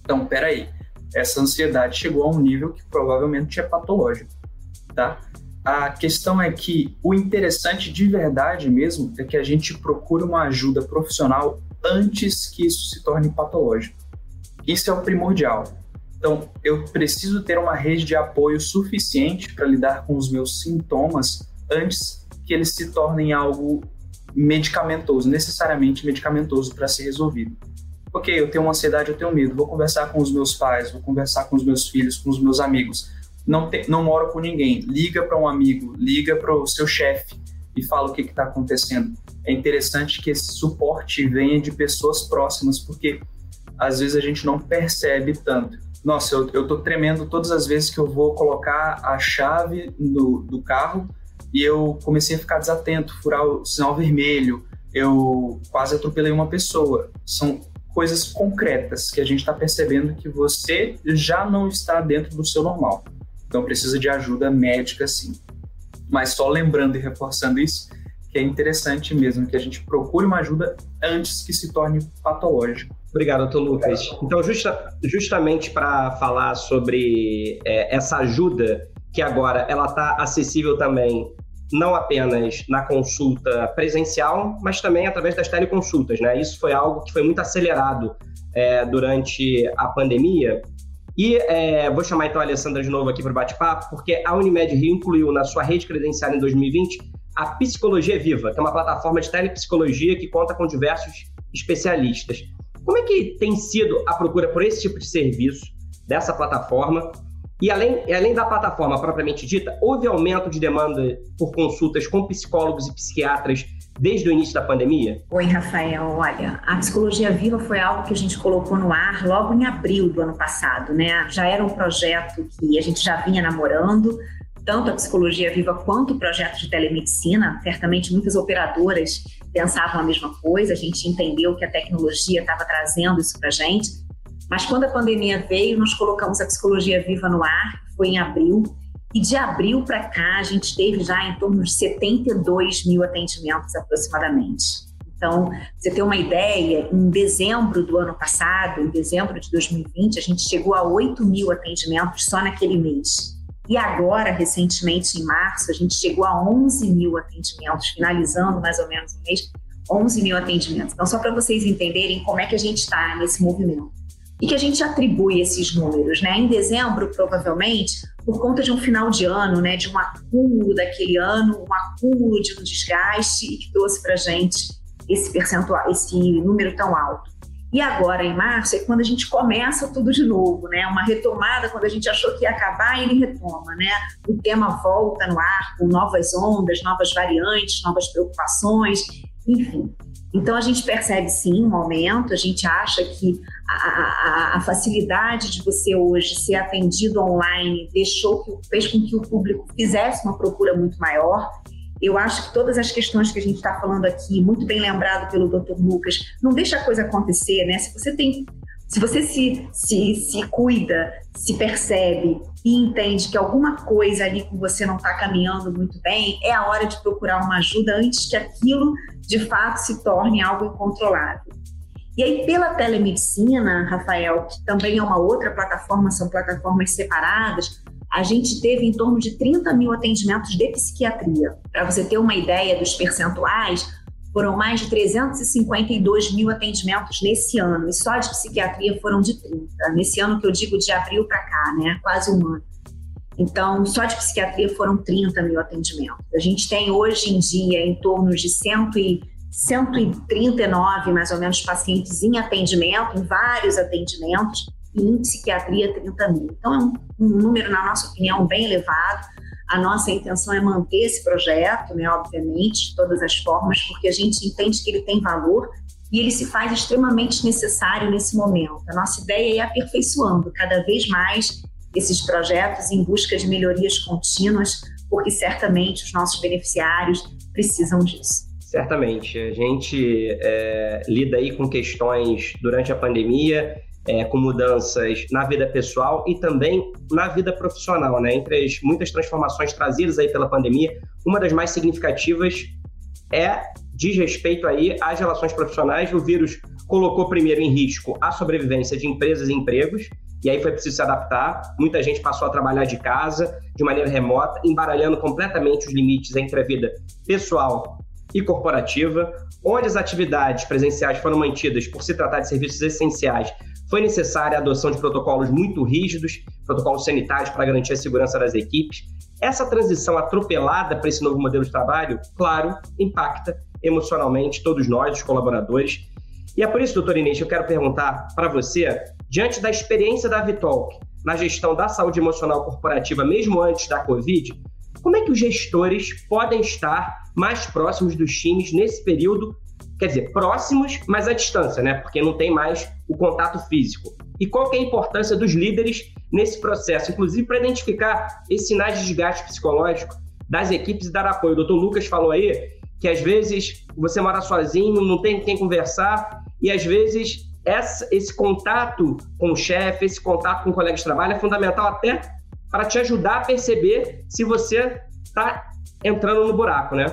Então, peraí, essa ansiedade chegou a um nível que provavelmente é patológico tá? A questão é que o interessante de verdade mesmo é que a gente procure uma ajuda profissional antes que isso se torne patológico. Isso é o primordial. Então, eu preciso ter uma rede de apoio suficiente para lidar com os meus sintomas antes que eles se tornem algo medicamentoso, necessariamente medicamentoso para ser resolvido. Ok, eu tenho ansiedade, eu tenho medo, vou conversar com os meus pais, vou conversar com os meus filhos, com os meus amigos não, te, não mora com ninguém, liga para um amigo, liga para o seu chefe e fala o que está acontecendo. É interessante que esse suporte venha de pessoas próximas, porque às vezes a gente não percebe tanto. Nossa, eu, eu tô tremendo todas as vezes que eu vou colocar a chave no, do carro e eu comecei a ficar desatento, furar o sinal vermelho, eu quase atropelei uma pessoa. São coisas concretas que a gente está percebendo que você já não está dentro do seu normal. Então precisa de ajuda médica sim. Mas só lembrando e reforçando isso, que é interessante mesmo que a gente procure uma ajuda antes que se torne patológico. Obrigado, doutor Lucas. Então, justa, justamente para falar sobre é, essa ajuda, que agora ela está acessível também não apenas na consulta presencial, mas também através das teleconsultas, né? Isso foi algo que foi muito acelerado é, durante a pandemia e é, vou chamar então a Alessandra de novo aqui para o bate-papo, porque a Unimed Rio incluiu na sua rede credencial em 2020 a Psicologia Viva, que é uma plataforma de telepsicologia que conta com diversos especialistas. Como é que tem sido a procura por esse tipo de serviço dessa plataforma? E além, além da plataforma propriamente dita, houve aumento de demanda por consultas com psicólogos e psiquiatras desde o início da pandemia? Oi, Rafael. Olha, a psicologia viva foi algo que a gente colocou no ar logo em abril do ano passado, né? Já era um projeto que a gente já vinha namorando, tanto a psicologia viva quanto o projeto de telemedicina. Certamente muitas operadoras pensavam a mesma coisa, a gente entendeu que a tecnologia estava trazendo isso para a gente. Mas quando a pandemia veio, nós colocamos a psicologia viva no ar, foi em abril, E de abril para cá, a gente teve já em torno de 72 mil atendimentos aproximadamente. Então, você ter uma ideia, em dezembro do ano passado, em dezembro de 2020, a gente chegou a 8 mil atendimentos só naquele mês. E agora, recentemente, em março, a gente chegou a 11 mil atendimentos, finalizando mais ou menos o mês, 11 mil atendimentos. Então, só para vocês entenderem como é que a gente está nesse movimento. E que a gente atribui esses números, né? Em dezembro, provavelmente, por conta de um final de ano, né? De um acúmulo daquele ano, um acúmulo de um desgaste e que trouxe para gente esse percentual, esse número tão alto. E agora, em março, é quando a gente começa tudo de novo, né? Uma retomada, quando a gente achou que ia acabar, ele retoma, né? O tema volta no ar com novas ondas, novas variantes, novas preocupações, enfim. Então, a gente percebe sim um aumento, a gente acha que a, a, a facilidade de você hoje ser atendido online deixou que, fez com que o público fizesse uma procura muito maior. Eu acho que todas as questões que a gente está falando aqui, muito bem lembrado pelo Dr. Lucas, não deixa a coisa acontecer, né? Se você tem, se você se, se, se cuida, se percebe e entende que alguma coisa ali com você não está caminhando muito bem, é a hora de procurar uma ajuda antes que aquilo de fato se torne algo incontrolável. E aí, pela telemedicina, Rafael, que também é uma outra plataforma, são plataformas separadas, a gente teve em torno de 30 mil atendimentos de psiquiatria. Para você ter uma ideia dos percentuais, foram mais de 352 mil atendimentos nesse ano, e só de psiquiatria foram de 30. Nesse ano que eu digo de abril para cá, né? Quase um ano. Então, só de psiquiatria foram 30 mil atendimentos. A gente tem hoje em dia em torno de 100 e 139, mais ou menos, pacientes em atendimento, em vários atendimentos, e em psiquiatria 30 mil. Então é um, um número, na nossa opinião, bem elevado. A nossa intenção é manter esse projeto, né, obviamente, de todas as formas, porque a gente entende que ele tem valor e ele se faz extremamente necessário nesse momento. A nossa ideia é ir aperfeiçoando cada vez mais esses projetos em busca de melhorias contínuas, porque certamente os nossos beneficiários precisam disso. Certamente. A gente é, lida aí com questões durante a pandemia é, com mudanças na vida pessoal e também na vida profissional, né? Entre as muitas transformações trazidas aí pela pandemia, uma das mais significativas é diz respeito aí às relações profissionais. O vírus colocou primeiro em risco a sobrevivência de empresas e empregos, e aí foi preciso se adaptar. Muita gente passou a trabalhar de casa, de maneira remota, embaralhando completamente os limites entre a vida pessoal e corporativa, onde as atividades presenciais foram mantidas por se tratar de serviços essenciais foi necessária a adoção de protocolos muito rígidos, protocolos sanitários para garantir a segurança das equipes. Essa transição atropelada para esse novo modelo de trabalho, claro, impacta emocionalmente todos nós, os colaboradores. E é por isso, doutor Inês, eu quero perguntar para você, diante da experiência da Vitalk na gestão da saúde emocional corporativa, mesmo antes da Covid, como é que os gestores podem estar mais próximos dos times nesse período quer dizer, próximos, mas à distância, né? Porque não tem mais o contato físico. E qual é a importância dos líderes nesse processo, inclusive para identificar esses sinais de desgaste psicológico das equipes e dar apoio. O doutor Lucas falou aí que às vezes você mora sozinho, não tem quem conversar, e às vezes essa, esse contato com o chefe, esse contato com o colega de trabalho é fundamental até para te ajudar a perceber se você está entrando no buraco, né?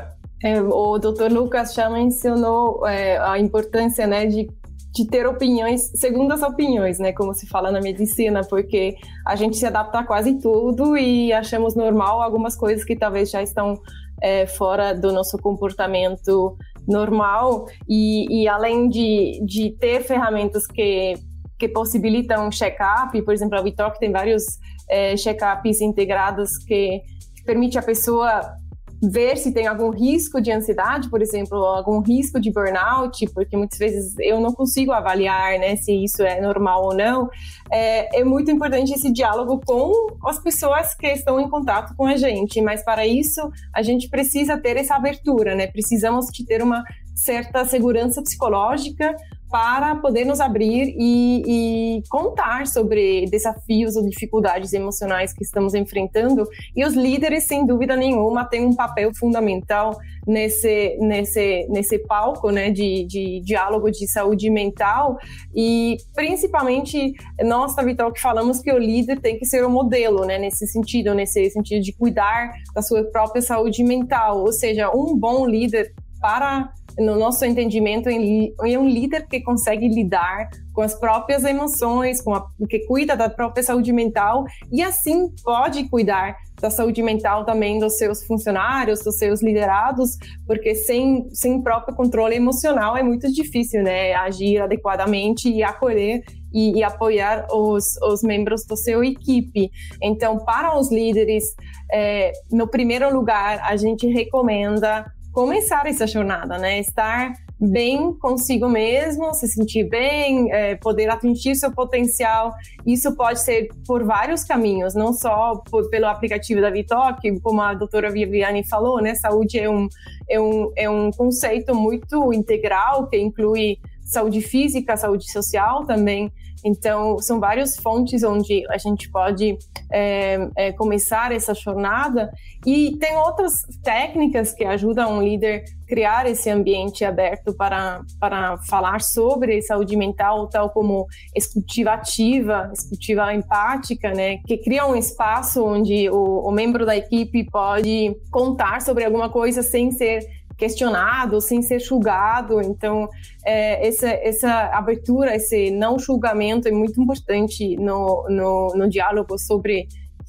É, o Dr. Lucas já mencionou é, a importância né, de, de ter opiniões, segundas opiniões, né, como se fala na medicina, porque a gente se adapta a quase tudo e achamos normal algumas coisas que talvez já estão é, fora do nosso comportamento normal. E, e além de, de ter ferramentas que, que possibilitam check-up, por exemplo, a Vitalk tem vários é, check-ups integrados que permite a pessoa ver se tem algum risco de ansiedade, por exemplo, algum risco de burnout, porque muitas vezes eu não consigo avaliar né, se isso é normal ou não. É, é muito importante esse diálogo com as pessoas que estão em contato com a gente, mas para isso a gente precisa ter essa abertura, né? Precisamos de ter uma certa segurança psicológica para poder nos abrir e, e, contar sobre desafios ou dificuldades emocionais que estamos enfrentando. E os líderes, sem dúvida nenhuma, têm um papel fundamental nesse, nesse, nesse palco né, de, de diálogo de saúde mental. E, principalmente, nós da que falamos que o líder tem que ser o modelo, né, nesse sentido, nesse sentido de cuidar da sua própria saúde mental. Ou seja, um bom líder para no nosso entendimento, é um líder que consegue lidar com as próprias emoções, com a, que cuida da própria saúde mental e assim pode cuidar da saúde mental também dos seus funcionários, dos seus liderados, porque sem, sem próprio controle emocional é muito difícil, né, agir adequadamente e acolher e, e apoiar os, os membros da sua equipe. Então, para os líderes, é, no primeiro lugar, a gente recomenda começar essa jornada, né? Estar bem consigo mesmo, se sentir bem, é, poder atingir seu potencial. Isso pode ser por vários caminhos, não só por, pelo aplicativo da Vitalk, como a doutora Viviane falou, né? Saúde é um, é um, é um conceito muito integral que inclui saúde física, saúde social também. Então, são várias fontes onde a gente pode é, é, começar essa jornada. E tem outras técnicas que ajudam um líder a criar esse ambiente aberto para, para falar sobre saúde mental, tal como escutiva ativa, escutiva empática, né? Que cria um espaço onde o, o membro da equipe pode contar sobre alguma coisa sem ser questionado, sem ser julgado. Então, é, essa, essa abertura, esse não julgamento é muito importante no, no, no diálogo sobre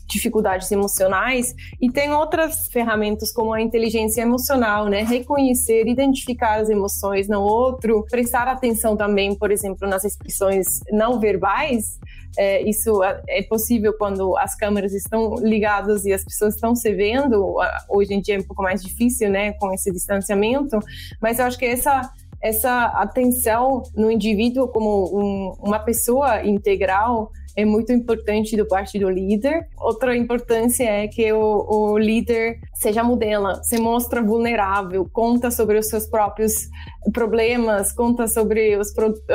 dificuldades emocionais e tem outras ferramentas como a inteligência emocional, né? Reconhecer, identificar as emoções no outro, prestar atenção também, por exemplo, nas expressões não verbais. É, isso é possível quando as câmeras estão ligadas e as pessoas estão se vendo. Hoje em dia é um pouco mais difícil, né, com esse distanciamento. Mas eu acho que essa essa atenção no indivíduo como um, uma pessoa integral é muito importante do parte do líder. Outra importância é que o, o líder seja modelo, se mostra vulnerável, conta sobre os seus próprios problemas, conta sobre os,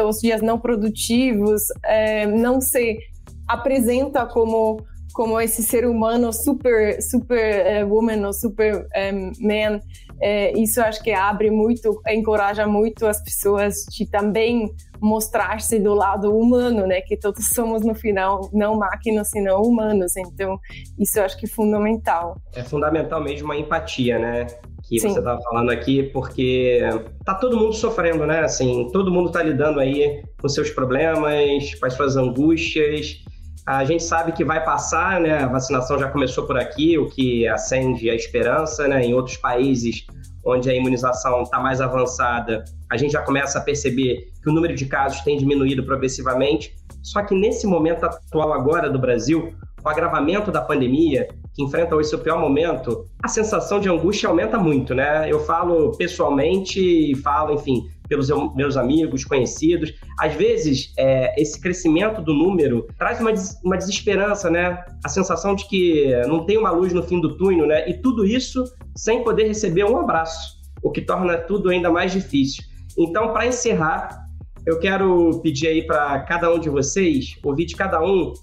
os dias não produtivos, é, não se apresenta como como esse ser humano super super uh, woman ou super um, man é, isso acho que abre muito, encoraja muito as pessoas de também mostrar-se do lado humano, né? Que todos somos no final não máquinas, senão humanos. Então, isso acho que é fundamental. É fundamental mesmo a empatia, né? Que Sim. você estava falando aqui, porque tá todo mundo sofrendo, né? Assim, todo mundo está lidando aí com seus problemas, com as suas angústias. A gente sabe que vai passar, né? A vacinação já começou por aqui, o que acende a esperança, né? Em outros países onde a imunização está mais avançada, a gente já começa a perceber que o número de casos tem diminuído progressivamente. Só que nesse momento atual agora do Brasil, com o agravamento da pandemia, que enfrenta hoje seu pior momento, a sensação de angústia aumenta muito, né? Eu falo pessoalmente e falo, enfim, pelos meus amigos, conhecidos. Às vezes, é, esse crescimento do número traz uma, uma desesperança, né? A sensação de que não tem uma luz no fim do túnel, né? E tudo isso sem poder receber um abraço, o que torna tudo ainda mais difícil. Então, para encerrar, eu quero pedir aí para cada um de vocês, ouvir de cada um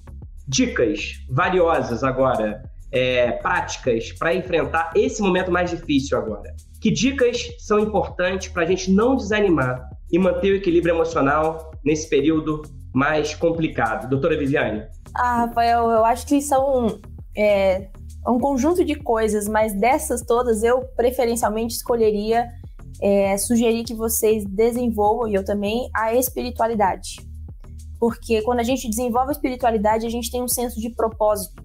dicas valiosas agora, é, práticas para enfrentar esse momento mais difícil agora. Que dicas são importantes para a gente não desanimar e manter o equilíbrio emocional nesse período mais complicado? Doutora Viviane? Ah, Rafael, eu acho que são é, um conjunto de coisas, mas dessas todas eu preferencialmente escolheria é, sugerir que vocês desenvolvam, e eu também, a espiritualidade. Porque quando a gente desenvolve a espiritualidade, a gente tem um senso de propósito.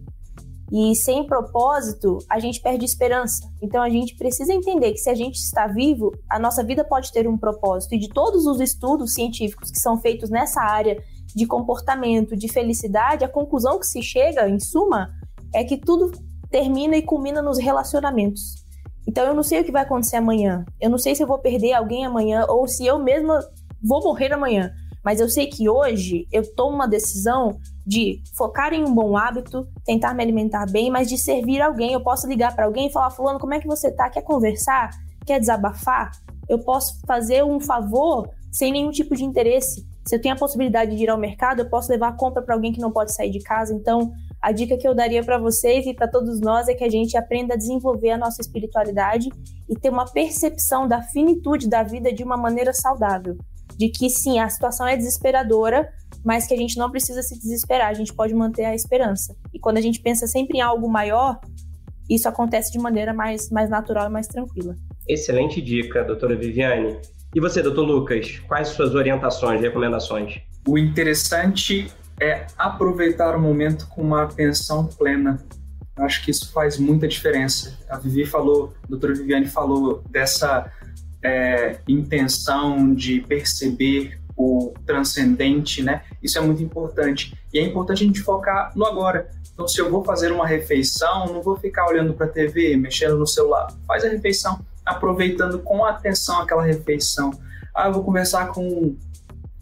E sem propósito, a gente perde esperança. Então a gente precisa entender que se a gente está vivo, a nossa vida pode ter um propósito. E de todos os estudos científicos que são feitos nessa área de comportamento, de felicidade, a conclusão que se chega, em suma, é que tudo termina e culmina nos relacionamentos. Então eu não sei o que vai acontecer amanhã. Eu não sei se eu vou perder alguém amanhã ou se eu mesma vou morrer amanhã. Mas eu sei que hoje eu tomo uma decisão de focar em um bom hábito, tentar me alimentar bem, mas de servir alguém. Eu posso ligar para alguém e falar: Fulano, como é que você tá? Quer conversar? Quer desabafar? Eu posso fazer um favor sem nenhum tipo de interesse. Se eu tenho a possibilidade de ir ao mercado, eu posso levar a compra para alguém que não pode sair de casa. Então, a dica que eu daria para vocês e para todos nós é que a gente aprenda a desenvolver a nossa espiritualidade e ter uma percepção da finitude da vida de uma maneira saudável. De que sim, a situação é desesperadora, mas que a gente não precisa se desesperar, a gente pode manter a esperança. E quando a gente pensa sempre em algo maior, isso acontece de maneira mais, mais natural e mais tranquila. Excelente dica, doutora Viviane. E você, doutor Lucas, quais suas orientações, recomendações? O interessante é aproveitar o momento com uma atenção plena. Eu acho que isso faz muita diferença. A Vivi falou, a doutora Viviane falou dessa é, intenção de perceber o transcendente, né? Isso é muito importante. E é importante a gente focar no agora. Então, se eu vou fazer uma refeição, não vou ficar olhando para a TV, mexendo no celular. Faz a refeição, aproveitando com atenção aquela refeição. Ah, eu vou conversar com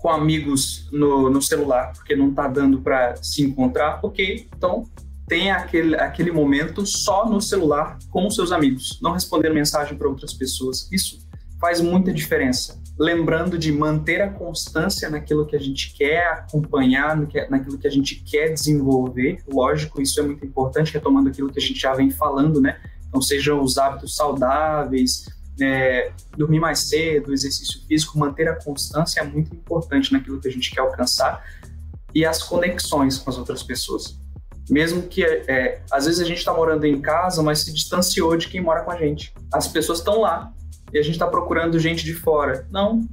com amigos no, no celular, porque não está dando para se encontrar, ok, então tem aquele, aquele momento só no celular com os seus amigos, não responder mensagem para outras pessoas. Isso faz muita diferença. Lembrando de manter a constância naquilo que a gente quer acompanhar, naquilo que a gente quer desenvolver. Lógico, isso é muito importante, retomando aquilo que a gente já vem falando, né? Então, sejam os hábitos saudáveis, é, dormir mais cedo, exercício físico, manter a constância é muito importante naquilo que a gente quer alcançar e as conexões com as outras pessoas. Mesmo que, é, às vezes, a gente está morando em casa, mas se distanciou de quem mora com a gente. As pessoas estão lá e a gente está procurando gente de fora. Não,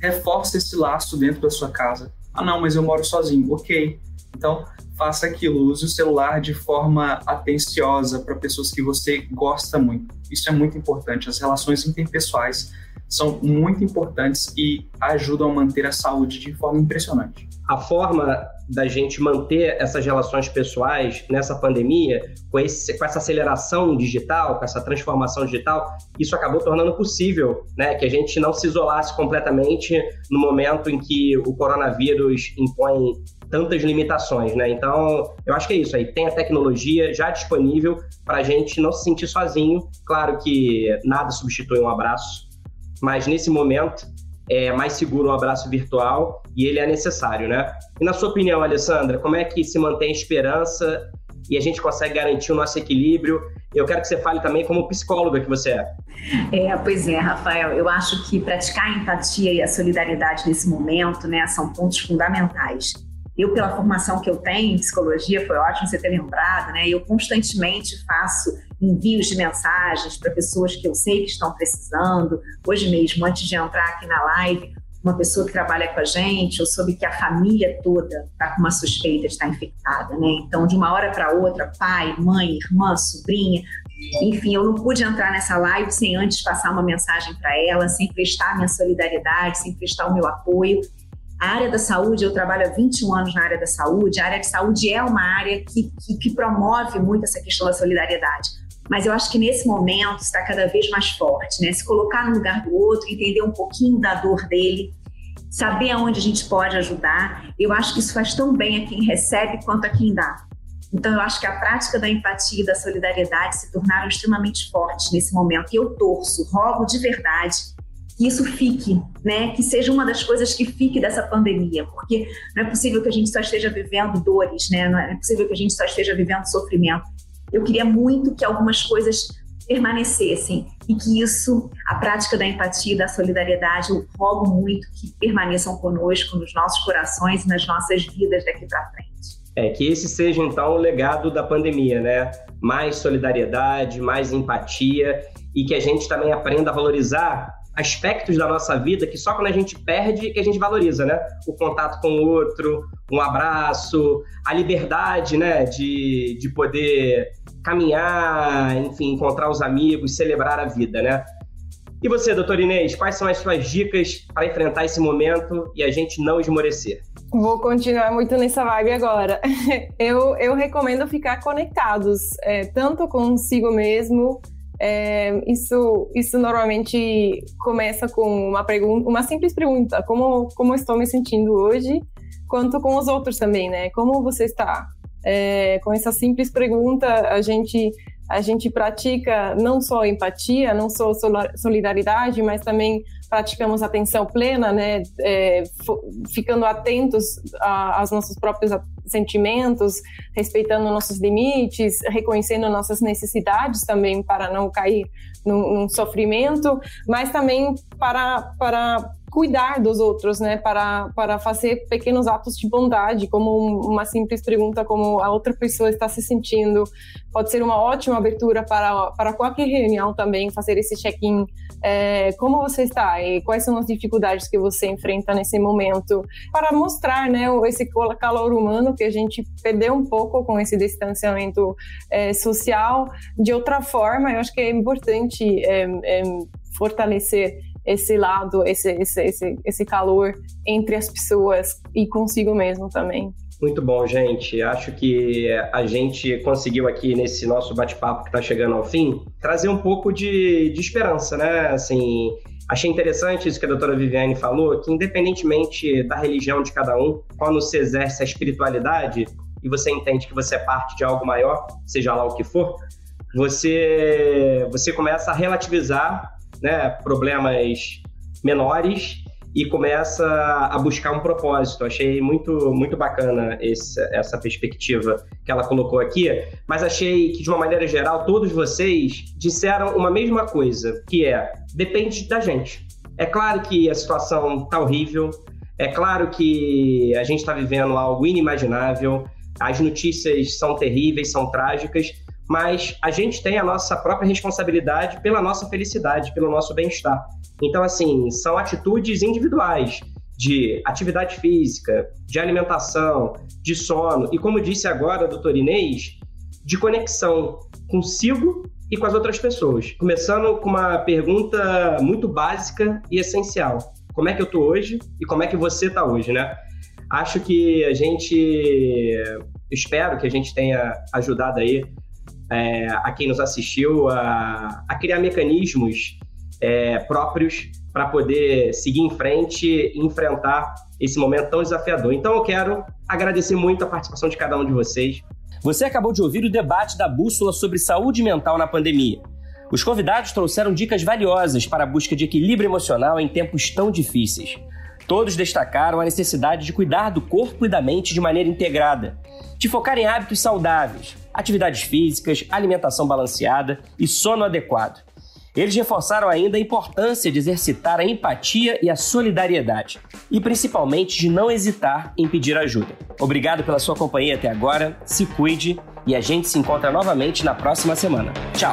reforça esse laço dentro da sua casa. Ah, não, mas eu moro sozinho. Ok. Então, faça aquilo, use o celular de forma atenciosa para pessoas que você gosta muito. Isso é muito importante. As relações interpessoais são muito importantes e ajudam a manter a saúde de forma impressionante. A forma da gente manter essas relações pessoais nessa pandemia, com, esse, com essa aceleração digital, com essa transformação digital, isso acabou tornando possível né, que a gente não se isolasse completamente no momento em que o coronavírus impõe tantas limitações, né? Então, eu acho que é isso aí. Tem a tecnologia já disponível para a gente não se sentir sozinho. Claro que nada substitui um abraço, mas nesse momento é mais seguro um abraço virtual e ele é necessário, né? E na sua opinião, Alessandra, como é que se mantém esperança e a gente consegue garantir o nosso equilíbrio? Eu quero que você fale também como psicóloga que você é. É, pois é, Rafael. Eu acho que praticar a empatia e a solidariedade nesse momento, né, são pontos fundamentais. Eu, pela formação que eu tenho em psicologia, foi ótimo você ter lembrado, né? Eu constantemente faço envios de mensagens para pessoas que eu sei que estão precisando. Hoje mesmo, antes de entrar aqui na live, uma pessoa que trabalha com a gente, eu soube que a família toda está com uma suspeita de estar infectada, né? Então, de uma hora para outra, pai, mãe, irmã, sobrinha, enfim, eu não pude entrar nessa live sem antes passar uma mensagem para ela, sem prestar minha solidariedade, sem prestar o meu apoio. A área da saúde, eu trabalho há 21 anos na área da saúde, a área de saúde é uma área que, que, que promove muito essa questão da solidariedade. Mas eu acho que nesse momento está cada vez mais forte, né? Se colocar no lugar do outro, entender um pouquinho da dor dele, saber aonde a gente pode ajudar. Eu acho que isso faz tão bem a quem recebe quanto a quem dá. Então, eu acho que a prática da empatia e da solidariedade se tornaram extremamente fortes nesse momento. E eu torço, rogo de verdade que isso fique, né? Que seja uma das coisas que fique dessa pandemia, porque não é possível que a gente só esteja vivendo dores, né? Não é possível que a gente só esteja vivendo sofrimento. Eu queria muito que algumas coisas permanecessem e que isso, a prática da empatia, da solidariedade, eu rogo muito que permaneçam conosco nos nossos corações e nas nossas vidas daqui para frente. É, que esse seja então o legado da pandemia, né? Mais solidariedade, mais empatia e que a gente também aprenda a valorizar aspectos da nossa vida que só quando a gente perde que a gente valoriza, né? O contato com o outro, um abraço, a liberdade, né? De, de poder caminhar, enfim, encontrar os amigos, celebrar a vida, né? E você, doutor Inês, quais são as suas dicas para enfrentar esse momento e a gente não esmorecer? Vou continuar muito nessa vibe agora. [laughs] Eu, eu recomendo ficar conectados, é, tanto consigo mesmo, é, isso, isso normalmente começa com uma pergunta, uma simples pergunta: como, como estou me sentindo hoje? Quanto com os outros também, né? Como você está? É, com essa simples pergunta, a gente a gente pratica não só empatia, não só solidariedade, mas também praticamos atenção plena, né, é, ficando atentos aos nossos próprios sentimentos, respeitando nossos limites, reconhecendo nossas necessidades também para não cair num, num sofrimento, mas também para, para cuidar dos outros, né? Para, para fazer pequenos atos de bondade, como uma simples pergunta como a outra pessoa está se sentindo. Pode ser uma ótima abertura para, para qualquer reunião também, fazer esse check-in. É, como você está e quais são as dificuldades que você enfrenta nesse momento? Para mostrar, né, esse calor humano que a gente perdeu um pouco com esse distanciamento é, social. De outra forma, eu acho que é importante é, é fortalecer esse lado, esse, esse, esse, esse calor entre as pessoas e consigo mesmo também. Muito bom, gente. Acho que a gente conseguiu aqui nesse nosso bate-papo que está chegando ao fim trazer um pouco de, de esperança, né? Assim, achei interessante isso que a doutora Viviane falou, que independentemente da religião de cada um, quando se exerce a espiritualidade e você entende que você é parte de algo maior, seja lá o que for, você você começa a relativizar né, problemas menores e começa a buscar um propósito. Achei muito, muito bacana esse, essa perspectiva que ela colocou aqui, mas achei que, de uma maneira geral, todos vocês disseram uma mesma coisa, que é, depende da gente. É claro que a situação está horrível, é claro que a gente está vivendo algo inimaginável, as notícias são terríveis, são trágicas, mas a gente tem a nossa própria responsabilidade pela nossa felicidade, pelo nosso bem-estar. Então, assim, são atitudes individuais de atividade física, de alimentação, de sono e, como disse agora a doutora Inês, de conexão consigo e com as outras pessoas. Começando com uma pergunta muito básica e essencial. Como é que eu estou hoje e como é que você está hoje, né? Acho que a gente, espero que a gente tenha ajudado aí é, a quem nos assistiu a, a criar mecanismos é, próprios para poder seguir em frente e enfrentar esse momento tão desafiador. Então eu quero agradecer muito a participação de cada um de vocês. Você acabou de ouvir o debate da Bússola sobre saúde mental na pandemia. Os convidados trouxeram dicas valiosas para a busca de equilíbrio emocional em tempos tão difíceis. Todos destacaram a necessidade de cuidar do corpo e da mente de maneira integrada, de focar em hábitos saudáveis, atividades físicas, alimentação balanceada e sono adequado. Eles reforçaram ainda a importância de exercitar a empatia e a solidariedade, e principalmente de não hesitar em pedir ajuda. Obrigado pela sua companhia até agora, se cuide e a gente se encontra novamente na próxima semana. Tchau!